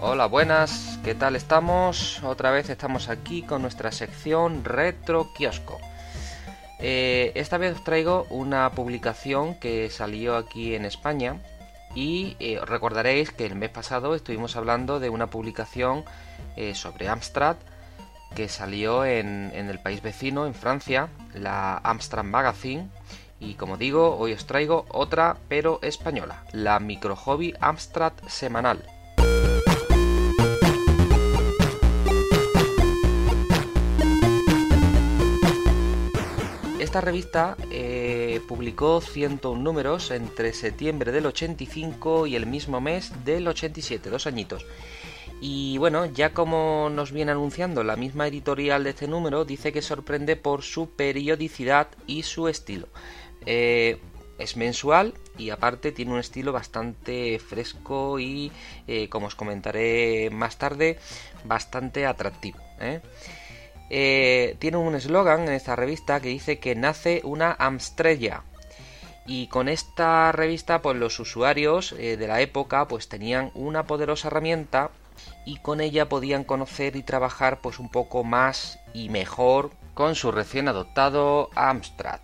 Hola, buenas, ¿qué tal estamos? Otra vez estamos aquí con nuestra sección Retro Kiosco. Eh, esta vez os traigo una publicación que salió aquí en España y eh, recordaréis que el mes pasado estuvimos hablando de una publicación eh, sobre Amstrad que salió en, en, el país vecino, en Francia, la Amstrad Magazine. Y como digo, hoy os traigo otra, pero española, la Micro Hobby Amstrad Semanal. Esta revista eh, publicó 101 números entre septiembre del 85 y el mismo mes del 87, dos añitos. Y bueno, ya como nos viene anunciando la misma editorial de este número, dice que sorprende por su periodicidad y su estilo. Eh, es mensual y aparte tiene un estilo bastante fresco y, eh, como os comentaré más tarde, bastante atractivo. Eh, tiene un eslogan en esta revista que dice que nace una Amstrella. Y con esta revista, pues los usuarios eh, de la época, pues tenían una poderosa herramienta y con ella podían conocer y trabajar pues un poco más y mejor con su recién adoptado Amstrad.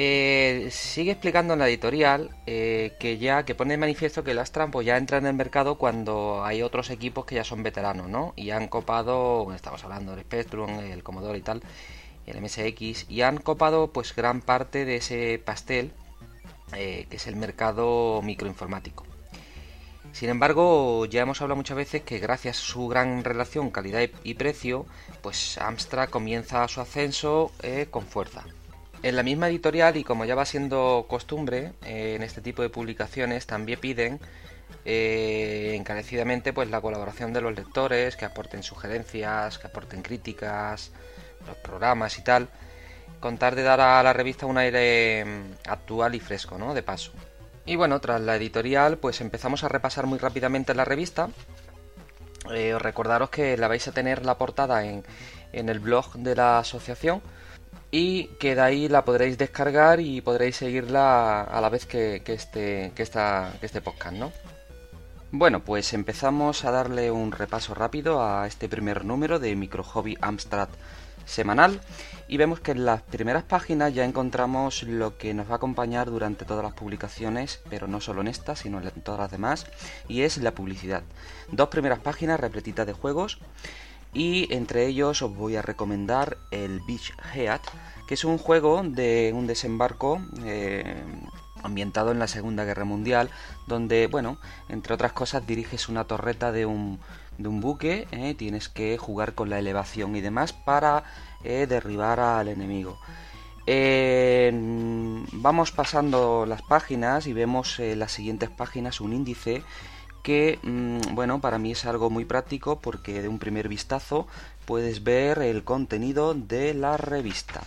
Eh, sigue explicando en la editorial eh, que ya que pone de manifiesto que el Astran pues ya entra en el mercado cuando hay otros equipos que ya son veteranos, ¿no? Y han copado, estamos hablando del Spectrum, el Commodore y tal, el MSX, y han copado pues gran parte de ese pastel eh, que es el mercado microinformático. Sin embargo, ya hemos hablado muchas veces que gracias a su gran relación calidad y precio, pues Amstrad comienza su ascenso eh, con fuerza. En la misma editorial, y como ya va siendo costumbre eh, en este tipo de publicaciones, también piden eh, encarecidamente pues la colaboración de los lectores, que aporten sugerencias, que aporten críticas, los programas y tal, contar de dar a la revista un aire mm, actual y fresco, ¿no? De paso. Y bueno, tras la editorial, pues empezamos a repasar muy rápidamente la revista. Eh, recordaros que la vais a tener la portada en, en el blog de la asociación y que de ahí la podréis descargar y podréis seguirla a la vez que, que, este, que, esta, que este podcast, ¿no? Bueno, pues empezamos a darle un repaso rápido a este primer número de Micro Hobby Amstrad semanal y vemos que en las primeras páginas ya encontramos lo que nos va a acompañar durante todas las publicaciones, pero no solo en esta, sino en todas las demás, y es la publicidad. Dos primeras páginas repletitas de juegos y entre ellos os voy a recomendar el Beach Head, que es un juego de un desembarco eh, ambientado en la Segunda Guerra Mundial, donde, bueno, entre otras cosas diriges una torreta de un, de un buque, eh, tienes que jugar con la elevación y demás para eh, derribar al enemigo. Vamos pasando las páginas y vemos en las siguientes páginas un índice que mm, bueno para mí es algo muy práctico porque de un primer vistazo puedes ver el contenido de la revista.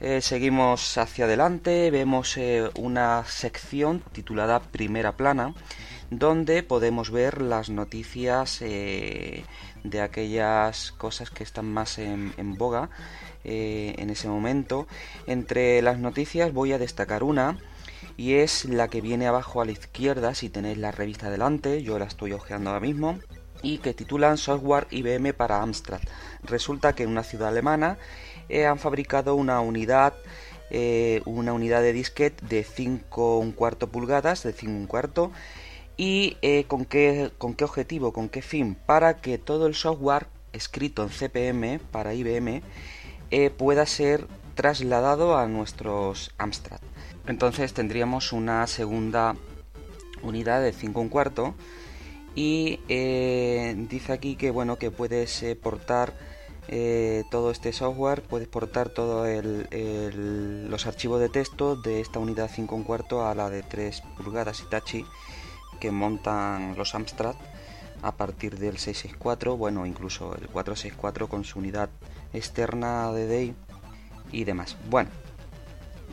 Eh, seguimos hacia adelante vemos eh, una sección titulada primera plana donde podemos ver las noticias eh, de aquellas cosas que están más en, boga en ese momento. Entre las noticias voy a destacar una y es la que viene abajo a la izquierda si tenéis la revista delante, yo la estoy hojeando ahora mismo, y que titulan Software IBM para Amstrad. Resulta que en una ciudad alemana eh, han fabricado una unidad eh, una unidad de disquete de 5 un cuarto pulgadas, de 5 un cuarto, y eh, ¿con, qué, con qué objetivo, con qué fin, para que todo el software escrito en CPM para IBM pueda ser trasladado a nuestros Amstrad. Entonces tendríamos una segunda unidad de 5 un cuarto y eh, dice aquí que bueno que puedes eh, portar eh, todo este software, puedes portar todos los archivos de texto de esta unidad 5 un cuarto a la de 3 pulgadas Hitachi que montan los Amstrad a partir del 664, bueno incluso el 464 con su unidad externa de DEI y demás. Bueno,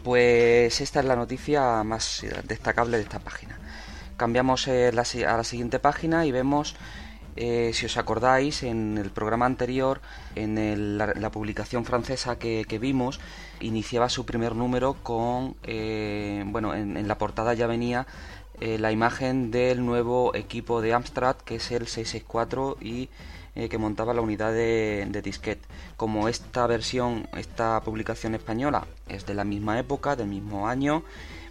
pues esta es la noticia más destacable de esta página. cambiamos a la siguiente página y vemos eh, si os acordáis, en el programa anterior, en la, publicación francesa que, vimos, iniciaba su primer número con, eh, bueno, en, la portada ya venía eh, la imagen del nuevo equipo de Amstrad, que es el 664 y que montaba la unidad de, de disquete. Como esta versión, esta publicación española es de la misma época, del mismo año,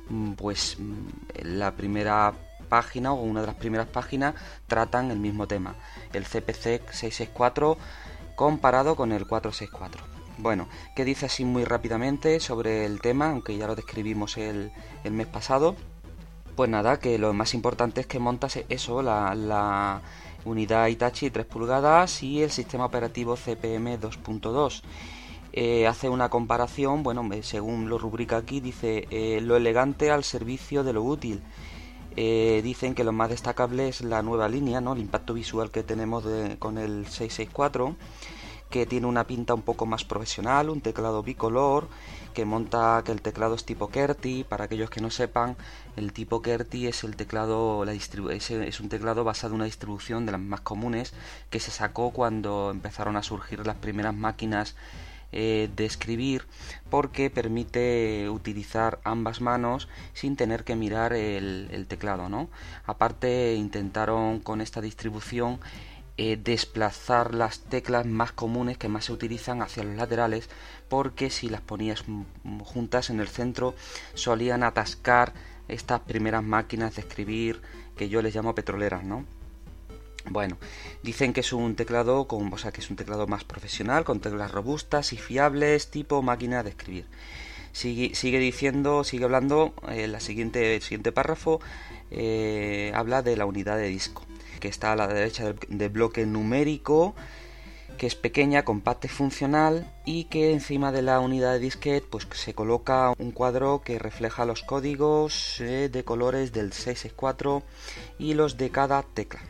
mm, pues mm, la primera página o una de las primeras páginas tratan el mismo tema, el CPC 664 comparado con el 464. Bueno, ¿qué dice así muy rápidamente sobre el tema? Aunque ya lo describimos el, mes pasado. Pues nada, que lo más importante es que montas eso, la, unidad Itachi 3 pulgadas y el sistema operativo CPM 2.2. Eh, hace una comparación, bueno, según lo rubrica aquí, dice eh, lo elegante al servicio de lo útil eh, dicen que lo más destacable es la nueva línea, ¿no? el impacto visual que tenemos con el 664, que tiene una pinta un poco más profesional, un teclado bicolor, que monta que el teclado es tipo QWERTY. Para aquellos que no sepan, el tipo QWERTY es el teclado, la es, es un teclado basado en una distribución de las más comunes que se sacó cuando empezaron a surgir las primeras máquinas eh, de escribir porque permite utilizar ambas manos sin tener que mirar el, teclado ¿no? aparte intentaron con esta distribución eh, desplazar las teclas más comunes que más se utilizan hacia los laterales porque si las ponías juntas en el centro solían atascar estas primeras máquinas de escribir que yo les llamo petroleras ¿no? Bueno, dicen que es un teclado con, o sea, que es un teclado más profesional, con teclas robustas y fiables, tipo máquina de escribir. Sigue, sigue diciendo, sigue hablando, eh, siguiente, el siguiente párrafo eh, habla de la unidad de disco, que está a la derecha del, bloque numérico, que es pequeña, compacta y funcional, y que encima de la unidad de disquete pues se coloca un cuadro que refleja los códigos eh, de colores del 664 y los de cada tecla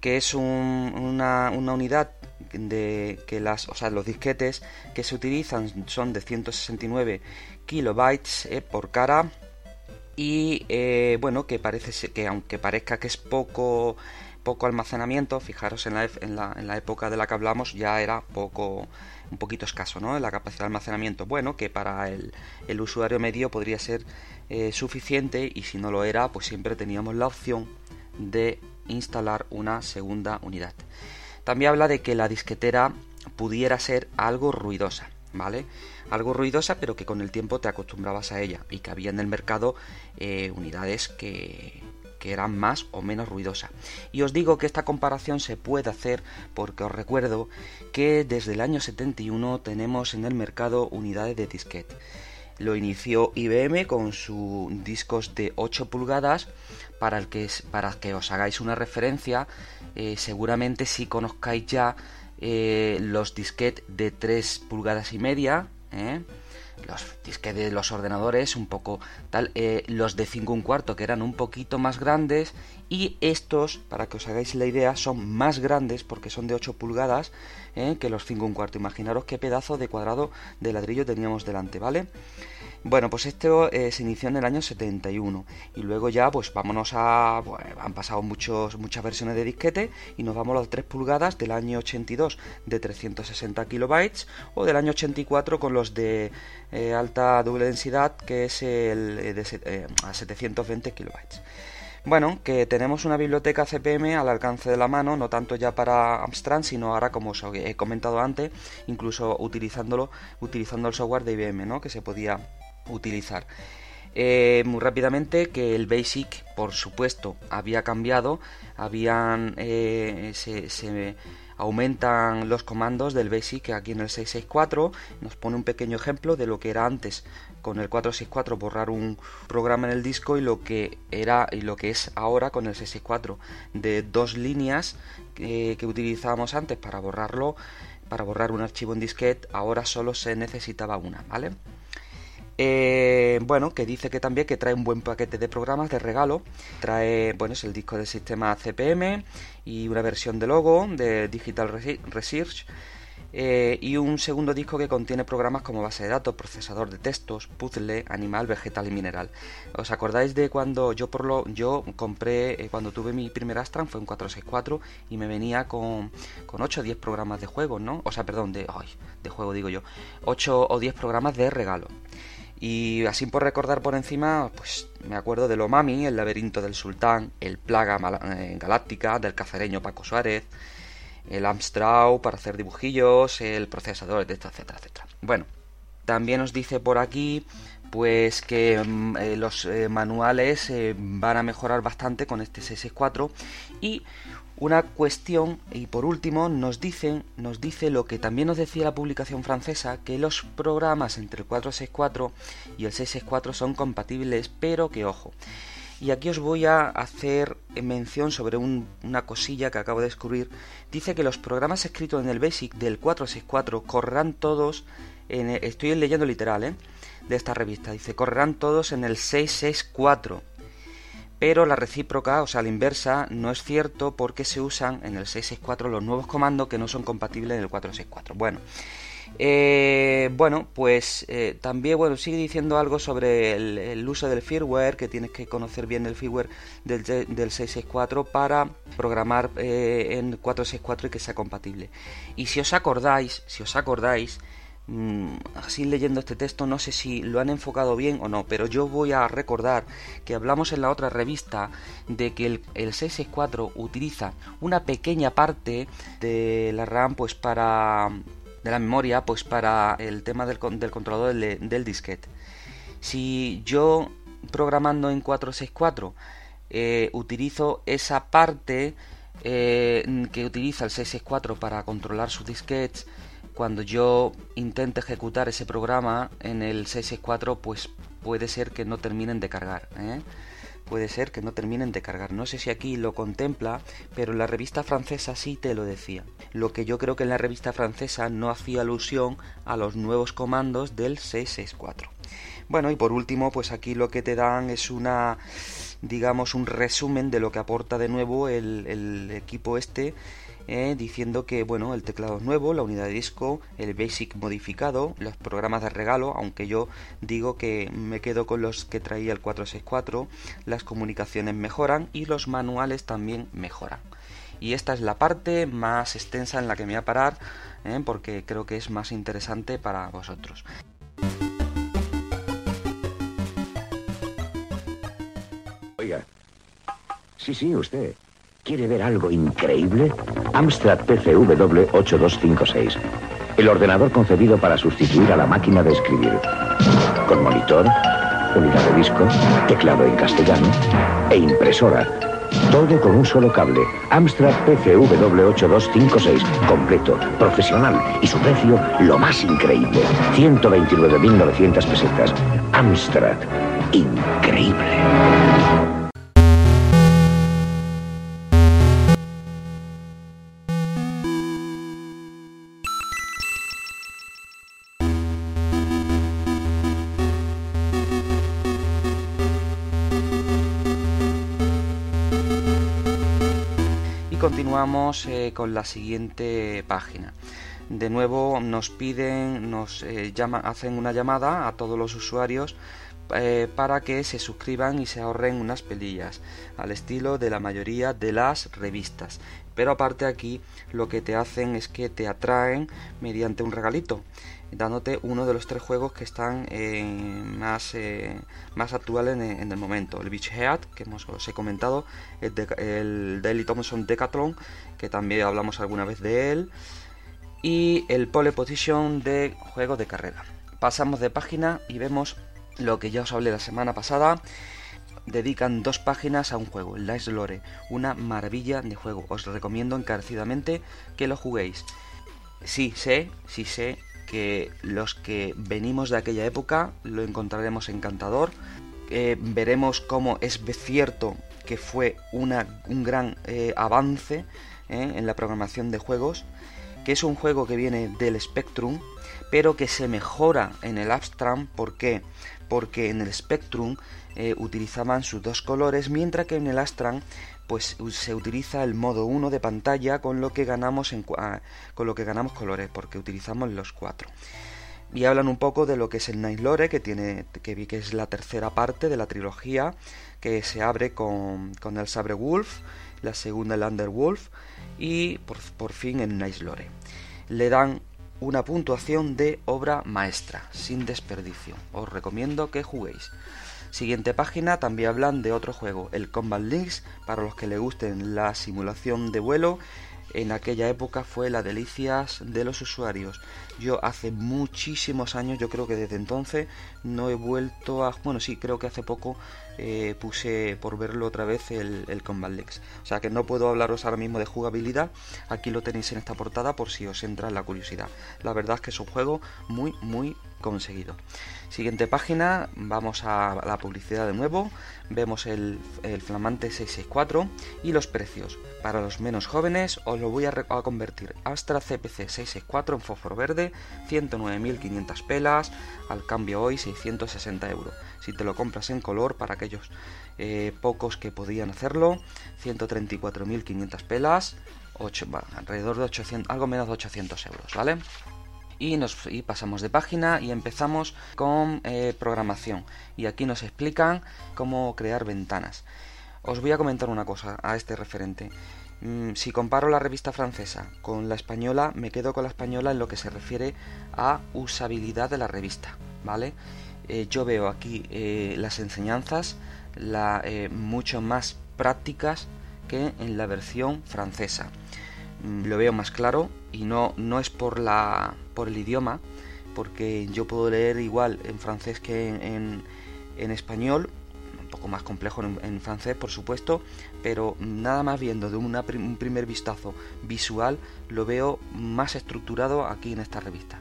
que es una, unidad de que las, o sea, los disquetes que se utilizan son de 169 kilobytes eh, por cara y eh, bueno que parece que aunque parezca que es poco poco almacenamiento fijaros en la, en la, en la época de la que hablamos ya era poco un poquito escaso ¿no? la capacidad de almacenamiento bueno que para el, el usuario medio podría ser eh, suficiente y si no lo era pues siempre teníamos la opción de instalar una segunda unidad. También habla de que la disquetera pudiera ser algo ruidosa, ¿vale? Algo ruidosa, pero que con el tiempo te acostumbrabas a ella y que había en el mercado eh, unidades que, eran más o menos ruidosas. Y os digo que esta comparación se puede hacer porque os recuerdo que desde el año 71 tenemos en el mercado unidades de disquete. Lo inició IBM con sus discos de 8 pulgadas. Para, el que, para que os hagáis una referencia, eh, seguramente si conozcáis ya eh, los disquetes de 3 pulgadas y media. ¿Eh? los disquetes de los ordenadores un poco tal los de 5 un cuarto que eran un poquito más grandes y estos para que os hagáis la idea son más grandes porque son de 8 pulgadas que los 5 un cuarto. Imaginaros qué pedazo de cuadrado de ladrillo teníamos delante vale bueno, pues esto eh, se inició en el año 71 y luego ya pues vámonos a... han pasado muchos, muchas versiones de disquete y nos vamos a las 3 pulgadas del año 82 de 360 kilobytes o del año 84 con los de eh, alta doble densidad que es el eh, de a 720 kilobytes. Bueno, que tenemos una biblioteca CPM al alcance de la mano, no tanto ya para Amstrad, sino ahora, como os he comentado antes, incluso utilizándolo, utilizando el software de IBM, ¿no? Que se podía utilizar. Eh, muy rápidamente que el Basic, por supuesto, había cambiado, habían eh, se, aumentan los comandos del Basic aquí en el 664, nos pone un pequeño ejemplo de lo que era antes. Con el 464 borrar un programa en el disco y lo que era y lo que es ahora con el 664 de dos líneas eh, que utilizábamos antes para borrarlo para borrar un archivo en disquete ahora solo se necesitaba una vale eh, bueno, que dice que también que trae un buen paquete de programas de regalo. Trae, bueno, es el disco del sistema CPM y una versión de logo de Digital Research. Eh, y un segundo disco que contiene programas como base de datos, procesador de textos, puzzle, animal, vegetal y mineral. ¿Os acordáis de cuando yo por lo yo compré, eh, cuando tuve mi primer Astran, fue un 464 y me venía con, con 8 o 10 programas de juego, ¿no? O sea, perdón, de, ay, de juego digo yo, 8 o 10 programas de regalo. Y así por recordar por encima, pues me acuerdo de Omami, el laberinto del sultán, el plaga eh, galáctica del cacereño Paco Suárez, el Amstrad para hacer dibujillos, el procesador, etcétera, etcétera, etcétera. Bueno, también os dice por aquí pues que mm, eh, los eh, manuales van a mejorar bastante con este 664 y una cuestión y por último nos nos dice lo que también nos decía la publicación francesa que los programas entre el 464 y el 664 son compatibles pero que ojo y aquí os voy a hacer mención sobre una cosilla que acabo de descubrir. Dice que los programas escritos en el BASIC del 464 correrán todos en estoy leyendo literal ¿eh? de esta revista. Dice correrán todos en el 664 pero la recíproca, o sea, la inversa, no es cierto porque se usan en el 664 los nuevos comandos que no son compatibles en el 464. Bueno, eh, bueno, pues eh, también bueno, sigue diciendo algo sobre el, uso del firmware, que tienes que conocer bien el firmware del, 664 para programar eh, en 464 y que sea compatible. Y si os acordáis, si os acordáis, así leyendo este texto no sé si lo han enfocado bien o no, pero yo voy a recordar que hablamos en la otra revista de que el, el 664 utiliza una pequeña parte de la RAM pues para de la memoria pues para el tema del, del controlador del, disquete. Si yo programando en 464 eh, utilizo esa parte eh, que utiliza el 664 para controlar sus disquetes cuando yo intente ejecutar ese programa en el 664 pues puede ser que no terminen de cargar ¿eh? puede ser que no terminen de cargar. No sé si aquí lo contempla pero en la revista francesa sí te lo decía. Lo que yo creo que en la revista francesa no hacía alusión a los nuevos comandos del 664 bueno y por último pues aquí lo que te dan es una digamos un resumen de lo que aporta de nuevo el, el equipo este eh, diciendo que bueno, el teclado es nuevo, la unidad de disco, el BASIC modificado, los programas de regalo, aunque yo digo que me quedo con los que traía el 464, las comunicaciones mejoran y los manuales también mejoran. Y esta es la parte más extensa en la que me voy a parar, eh, porque creo que es más interesante para vosotros. Oiga. Sí, sí, usted. ¿Quiere ver algo increíble? Amstrad PCW 8256. El ordenador concebido para sustituir a la máquina de escribir. Con monitor, unidad de disco, teclado en castellano e impresora. Todo con un solo cable. Amstrad PCW 8256. Completo, profesional y su precio lo más increíble. 129.900 pesetas. Amstrad. Increíble. Continuamos eh, con la siguiente página. De nuevo nos piden, nos eh, hacen una llamada a todos los usuarios eh, para que se suscriban y se ahorren unas pelillas, al estilo de la mayoría de las revistas. Pero aparte aquí lo que te hacen es que te atraen mediante un regalito dándote uno de los tres juegos que están eh, más, eh, más actuales en, el momento. El Beach Head, que hemos, os he comentado, el, de, el Daily Thompson Decathlon, que también hablamos alguna vez de él, y el Pole Position de juegos de carrera. Pasamos de página y vemos lo que ya os hablé la semana pasada. Dedican dos páginas a un juego, el Dice Lore, una maravilla de juego. Os recomiendo encarecidamente que lo juguéis. Sí sé, sí sé que los que venimos de aquella época lo encontraremos encantador. Eh, veremos cómo es cierto que fue una, un gran eh, avance eh, en la programación de juegos. que es un juego que viene del Spectrum, pero que se mejora en el Amstrad. ¿Por qué? Porque en el Spectrum utilizaban sus dos colores, mientras que en el Astran pues se utiliza el modo 1 de pantalla con lo que ganamos en, con lo que ganamos colores, porque utilizamos los cuatro. Y hablan un poco de lo que es el Night Lore, que tiene que vi que es la tercera parte de la trilogía, que se abre con, con el Sabre Wolf, la segunda el Underwolf y por, por fin el Night Lore. Le dan una puntuación de obra maestra, sin desperdicio. Os recomiendo que juguéis. Siguiente página también hablan de otro juego, el Combat Links, para los que le gusten la simulación de vuelo. En aquella época fue la delicias de los usuarios. Yo hace muchísimos años, yo creo que desde entonces no he vuelto a... Bueno, sí, creo que hace poco eh, puse por verlo otra vez el, el, Combat Lex. O sea que no puedo hablaros ahora mismo de jugabilidad. Aquí lo tenéis en esta portada por si os entra la curiosidad. La verdad es que es un juego muy, muy conseguido. Siguiente página, vamos a la publicidad de nuevo, vemos el, flamante 664 y los precios. Para los menos jóvenes os lo voy a, convertir Astra CPC 664 en fósforo verde, 109.500 pelas, al cambio hoy 660 euros. Si te lo compras en color, para aquellos eh, pocos que podían hacerlo, 134.500 pelas, 8, alrededor de 800, algo menos de 800 euros, ¿vale? Y, pasamos de página y empezamos con eh, programación. Y aquí nos explican cómo crear ventanas. Os voy a comentar una cosa a este referente. Mm, si comparo la revista francesa con la española, me quedo con la española en lo que se refiere a usabilidad de la revista, ¿vale? Eh, yo veo aquí eh, las enseñanzas mucho más prácticas que en la versión francesa. Lo veo más claro y no, no es por la por el idioma, porque yo puedo leer igual en francés que en, en, español, un poco más complejo en, francés, por supuesto, pero nada más viendo de un primer vistazo visual, lo veo más estructurado aquí en esta revista.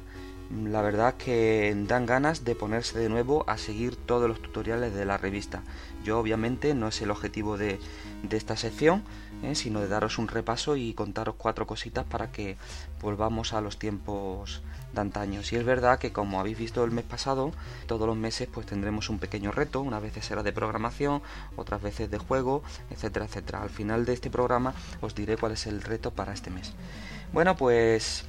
La verdad que dan ganas de ponerse de nuevo a seguir todos los tutoriales de la revista. Yo obviamente no es el objetivo de, de esta sección, ¿eh? sino de daros un repaso y contaros cuatro cositas para que volvamos a los tiempos de antaño. Si es verdad que como habéis visto el mes pasado, todos los meses pues tendremos un pequeño reto, unas veces será de programación, otras veces de juego, etcétera, etcétera. Al final de este programa os diré cuál es el reto para este mes. Bueno, pues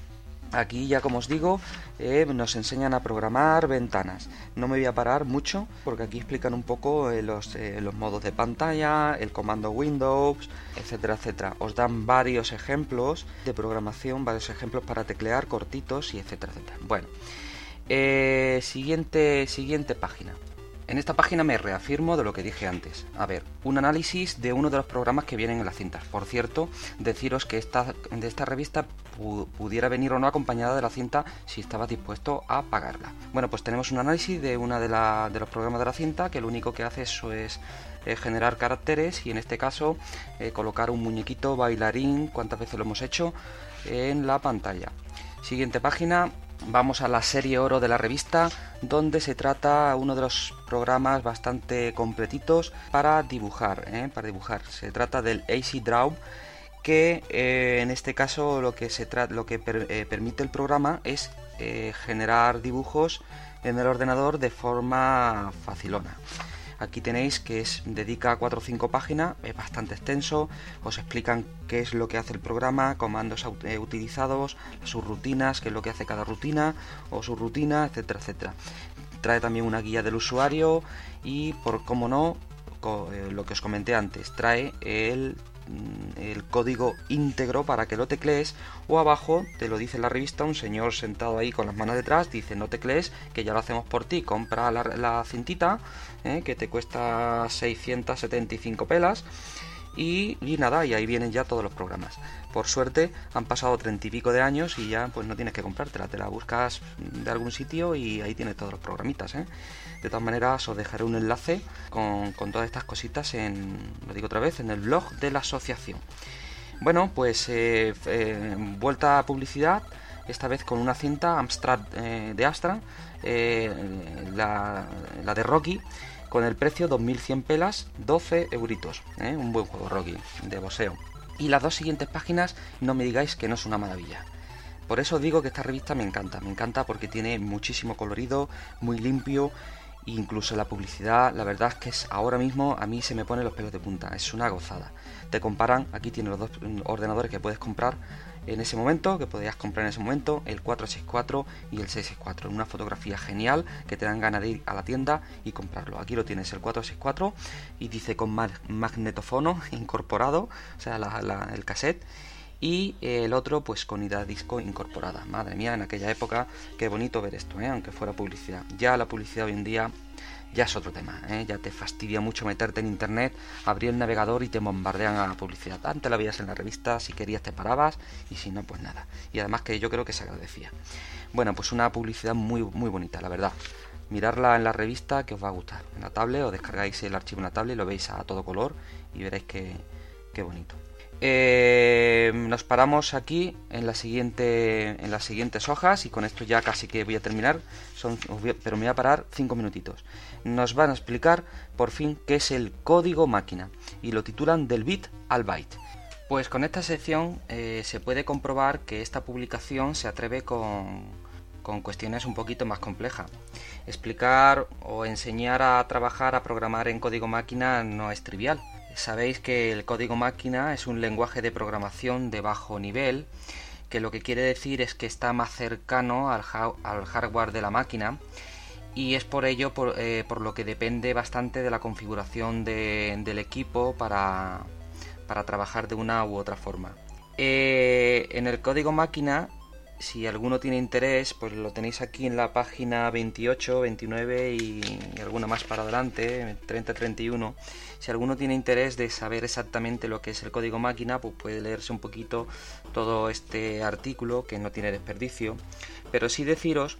Aquí ya como os digo eh, nos enseñan a programar ventanas. No me voy a parar mucho porque aquí explican un poco eh, los, eh, los, modos de pantalla, el comando Windows, etcétera, etcétera. Os dan varios ejemplos de programación, varios ejemplos para teclear cortitos y etcétera, etcétera. Bueno, siguiente, siguiente página. En esta página me reafirmo de lo que dije antes. A ver, un análisis de uno de los programas que vienen en las cintas. Por cierto, deciros que esta, de esta revista pudiera venir o no acompañada de la cinta si estaba dispuesto a pagarla. Bueno, pues tenemos un análisis de uno de, de los programas de la cinta que lo único que hace eso es eh, generar caracteres y en este caso eh, colocar un muñequito bailarín, cuántas veces lo hemos hecho, en la pantalla. Siguiente página, vamos a la serie oro de la revista donde se trata uno de los programas bastante completitos para dibujar ¿eh? para dibujar se trata del AC Draw que eh, en este caso lo que se lo que eh, permite el programa es generar dibujos en el ordenador de forma facilona Aquí tenéis que es dedica 4 o 5 páginas, es bastante extenso, os explican qué es lo que hace el programa, comandos eh, utilizados, sus rutinas, qué es lo que hace cada rutina o su rutina, etcétera, etcétera. Trae también una guía del usuario y por cómo no, eh, lo que os comenté antes, trae el el código íntegro para que lo teclees o abajo te lo dice la revista un señor sentado ahí con las manos detrás dice no teclees que ya lo hacemos por ti compra la, cintita eh, que te cuesta 675 pelas y, nada, y ahí vienen ya todos los programas. Por suerte han pasado treinta y pico de años y ya pues no tienes que comprártela, te la buscas de algún sitio y ahí tienes todos los programitas. ¿eh? De todas maneras os dejaré un enlace con, todas estas cositas en, lo digo otra vez, en el blog de la asociación. Bueno, pues eh, eh, vuelta a publicidad, esta vez con una cinta Amstrad de Astra, la, la de Rocky con el precio 2100 pelas, 12 euritos. ¿eh? Un buen juego, Rocky, de boxeo. Y las dos siguientes páginas, no me digáis que no es una maravilla. por eso digo que esta revista me encanta, me encanta porque tiene muchísimo colorido, muy limpio, incluso la publicidad, la verdad es que es ahora mismo a mí se me pone los pelos de punta, es una gozada. Te comparan, aquí tiene los dos ordenadores que puedes comprar en ese momento, que podías comprar en ese momento, el 464 y el 664. Una fotografía genial que te dan ganas de ir a la tienda y comprarlo. Aquí lo tienes, el 464, y dice con magnetofono incorporado, o sea, el cassette y el otro pues con ida disco incorporada. Madre mía, en aquella época qué bonito ver esto, ¿eh? aunque fuera publicidad. Ya la publicidad hoy en día ya es otro tema, ¿eh? ya te fastidia mucho meterte en internet, abrir el navegador y te bombardean a la publicidad. Antes la veías en la revista, si querías te parabas y si no, pues nada. Y además que yo creo que se agradecía. Bueno, pues una publicidad muy, muy bonita, la verdad. Mirarla en la revista que os va a gustar. En la tablet o descargáis el archivo en la tablet y lo veis a todo color y veréis que, qué bonito. Eh, nos paramos aquí en, las siguientes hojas y con esto ya casi que voy a terminar, pero me voy a parar cinco minutitos. Nos van a explicar por fin qué es el código máquina y lo titulan del bit al byte. Pues con esta sección eh, se puede comprobar que esta publicación se atreve con, con cuestiones un poquito más complejas. Explicar o enseñar a trabajar a programar en código máquina no es trivial Sabéis que el código máquina es un lenguaje de programación de bajo nivel, que lo que quiere decir es que está más cercano al, hardware de la máquina y es por ello por, eh, lo que depende bastante de la configuración del equipo para, trabajar de una u otra forma. Eh, en el código máquina si alguno tiene interés, pues lo tenéis aquí en la página 28, 29 y, alguna más para adelante, 30, 31. Si alguno tiene interés de saber exactamente lo que es el código máquina, pues puede leerse un poquito todo este artículo que no tiene desperdicio. Pero sí deciros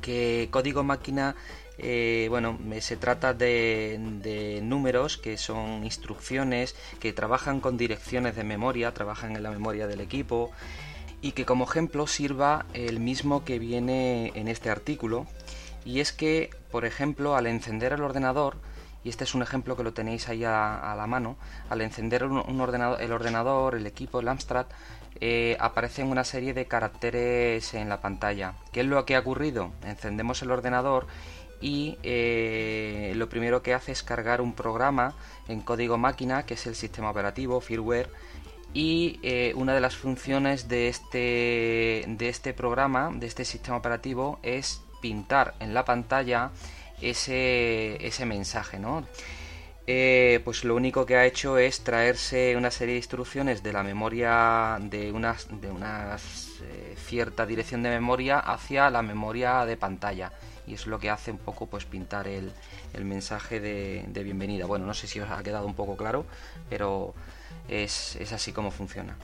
que código máquina eh, bueno, se trata de, de, números que son instrucciones que trabajan con direcciones de memoria, trabajan en la memoria del equipo y que como ejemplo sirva el mismo que viene en este artículo y es que por ejemplo al encender el ordenador y este es un ejemplo que lo tenéis ahí a, la mano al encender ordenador, el ordenador el equipo el Amstrad eh, aparecen una serie de caracteres en la pantalla ¿qué es lo que ha ocurrido? encendemos el ordenador y eh, lo primero que hace es cargar un programa en código máquina que es el sistema operativo firmware y eh, una de las funciones de este, de este programa, de este sistema operativo, es pintar en la pantalla ese, ese mensaje, ¿no? Eh, pues lo único que ha hecho es traerse una serie de instrucciones de la memoria de una de una eh, cierta dirección de memoria hacia la memoria de pantalla y es lo que hace un poco pues pintar el, el mensaje de, de bienvenida bueno no sé si os ha quedado un poco claro pero es, así como funciona.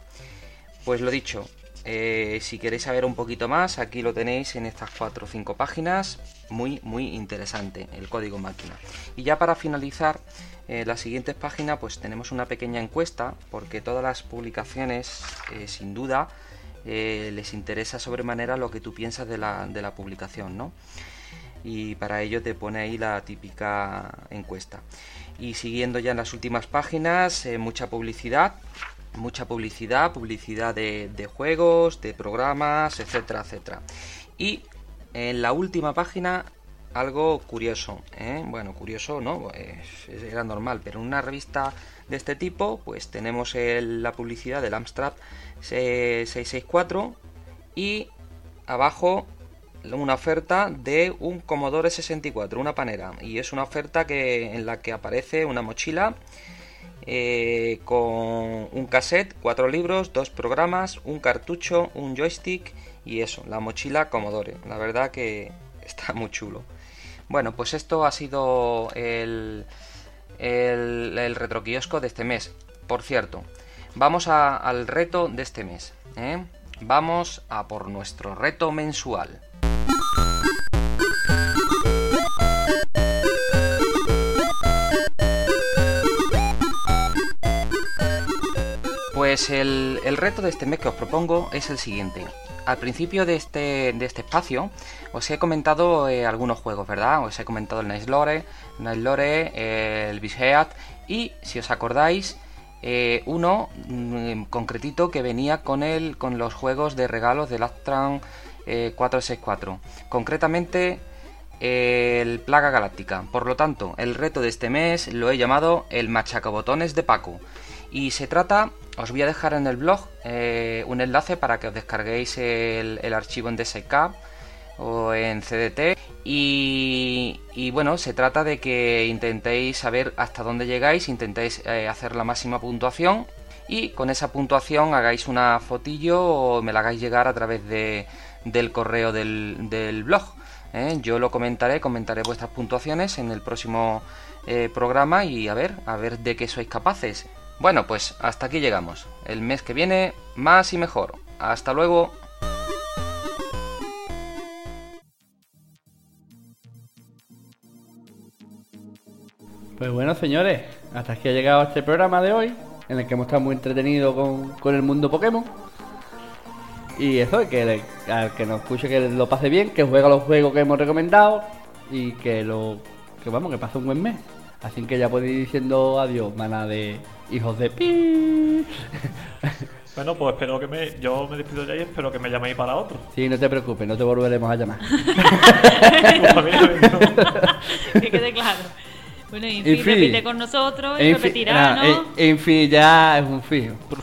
Pues lo dicho, eh, si queréis saber un poquito más, aquí lo tenéis en estas 4 o 5 páginas. Muy, muy interesante el código máquina. Y ya para finalizar, eh, las siguientes páginas, pues tenemos una pequeña encuesta, porque todas las publicaciones, eh, sin duda, les interesa sobremanera lo que tú piensas de la, de la publicación, ¿no? Y para ello te pone ahí la típica encuesta y siguiendo ya en las últimas páginas, eh, mucha publicidad, mucha publicidad, publicidad de, juegos, de programas, etcétera, etcétera. Y en la última página algo curioso, ¿eh? bueno, curioso no, era normal, pero en una revista de este tipo, pues tenemos la publicidad del Amstrad 664 y abajo una oferta de un Commodore 64, una panera. Y es una oferta que, en la que aparece una mochila eh, con un cassette, cuatro libros, dos programas, un cartucho, un joystick y eso, la mochila Commodore. La verdad que está muy chulo. Bueno, pues esto ha sido el, el, retroquiosco de este mes. Por cierto, vamos al reto de este mes. ¿eh? Vamos a por nuestro reto mensual. Pues el, reto de este mes que os propongo es el siguiente. Al principio de este, de este espacio os he comentado eh, algunos juegos, ¿verdad? Os he comentado el Nice Lore, Nice Lore, el Bisheat y si os acordáis eh, uno mm, concretito que venía con, el, con los juegos de regalos del Astran 464. Concretamente el Plaga Galáctica. Por lo tanto, el reto de este mes lo he llamado el machacabotones de Paco. Y se trata, os voy a dejar en el blog eh, un enlace para que os descarguéis el, archivo en DSK o en CDT. Y, bueno, se trata de que intentéis saber hasta dónde llegáis, intentéis eh, hacer la máxima puntuación y con esa puntuación hagáis una fotillo o me la hagáis llegar a través de, del correo del, blog. ¿eh? Yo lo comentaré, comentaré vuestras puntuaciones en el próximo programa y a ver, a ver de qué sois capaces. Bueno, pues hasta aquí llegamos. El mes que viene, más y mejor. Hasta luego. Pues bueno, señores, hasta aquí ha llegado este programa de hoy, en el que hemos estado muy entretenidos con, con el mundo Pokémon. Y eso, que al que nos escuche que lo pase bien, que juega los juegos que hemos recomendado y que lo que vamos, que pase un buen mes. Así que ya podéis ir diciendo adiós, mana de hijos de pi. Bueno, pues espero que me. Yo me despido ya y espero que me llaméis para otro. Sí, no te preocupes, no te volveremos a llamar. que quede claro. Bueno, Infi, repite con nosotros y repetirá, ¿no? Infi ya es un fijo. Por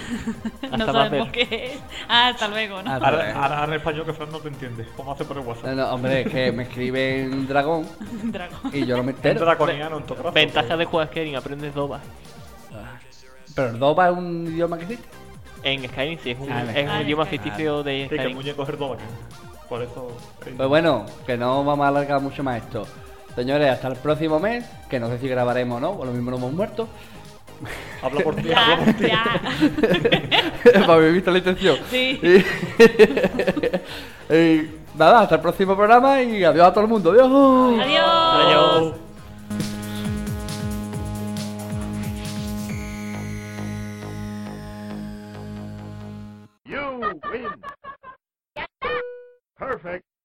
No sabemos qué es. Ah, hasta luego, ¿no? Ahora, en español que Fran no te entiende. ¿Cómo hace por el WhatsApp? No, hombre, es que me escribe en dragón. dragón. Y yo lo me entero. draconiano, en Ventaja de jugar Skyrim, aprendes Doba. ¿Pero el Doba es un idioma que existe? En Skyrim sí, es un, ah, es un ah, idioma ficticio de Skyrim. Sí, que muñeco es el Doba. Por eso... Pues bueno, que no vamos a alargar mucho más esto. Señores, hasta el próximo mes, que no sé si grabaremos o no, o lo mismo no hemos muerto. Habla por ti, habla por ti. Para la intención. Sí. Y, nada, hasta el próximo programa y adiós a todo el mundo. Adiós. Adiós. adiós. You win. Perfect.